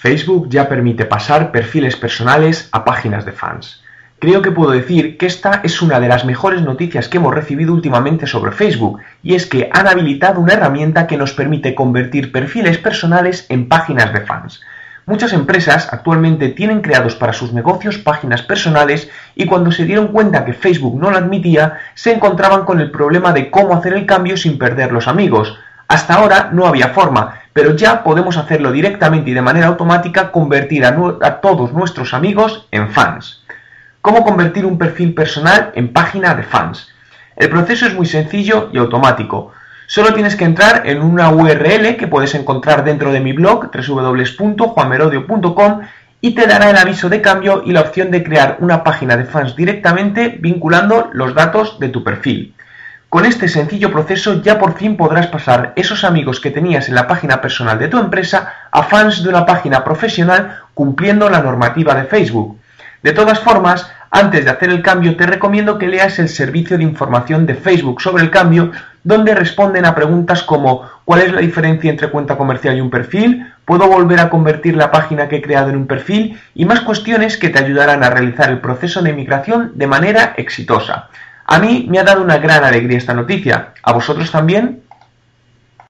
Facebook ya permite pasar perfiles personales a páginas de fans. Creo que puedo decir que esta es una de las mejores noticias que hemos recibido últimamente sobre Facebook, y es que han habilitado una herramienta que nos permite convertir perfiles personales en páginas de fans. Muchas empresas actualmente tienen creados para sus negocios páginas personales y cuando se dieron cuenta que Facebook no lo admitía, se encontraban con el problema de cómo hacer el cambio sin perder los amigos. Hasta ahora no había forma, pero ya podemos hacerlo directamente y de manera automática convertir a, todos nuestros amigos en fans. ¿Cómo convertir un perfil personal en página de fans? El proceso es muy sencillo y automático. Solo tienes que entrar en una URL que puedes encontrar dentro de mi blog www.juanmerodio.com y te dará el aviso de cambio y la opción de crear una página de fans directamente vinculando los datos de tu perfil. Con este sencillo proceso ya por fin podrás pasar esos amigos que tenías en la página personal de tu empresa a fans de una página profesional cumpliendo la normativa de Facebook. De todas formas, antes de hacer el cambio te recomiendo que leas el servicio de información de Facebook sobre el cambio, donde responden a preguntas como ¿cuál es la diferencia entre cuenta comercial y un perfil? ¿Puedo volver a convertir la página que he creado en un perfil? y más cuestiones que te ayudarán a realizar el proceso de migración de manera exitosa. A mí me ha dado una gran alegría esta noticia. ¿A vosotros también?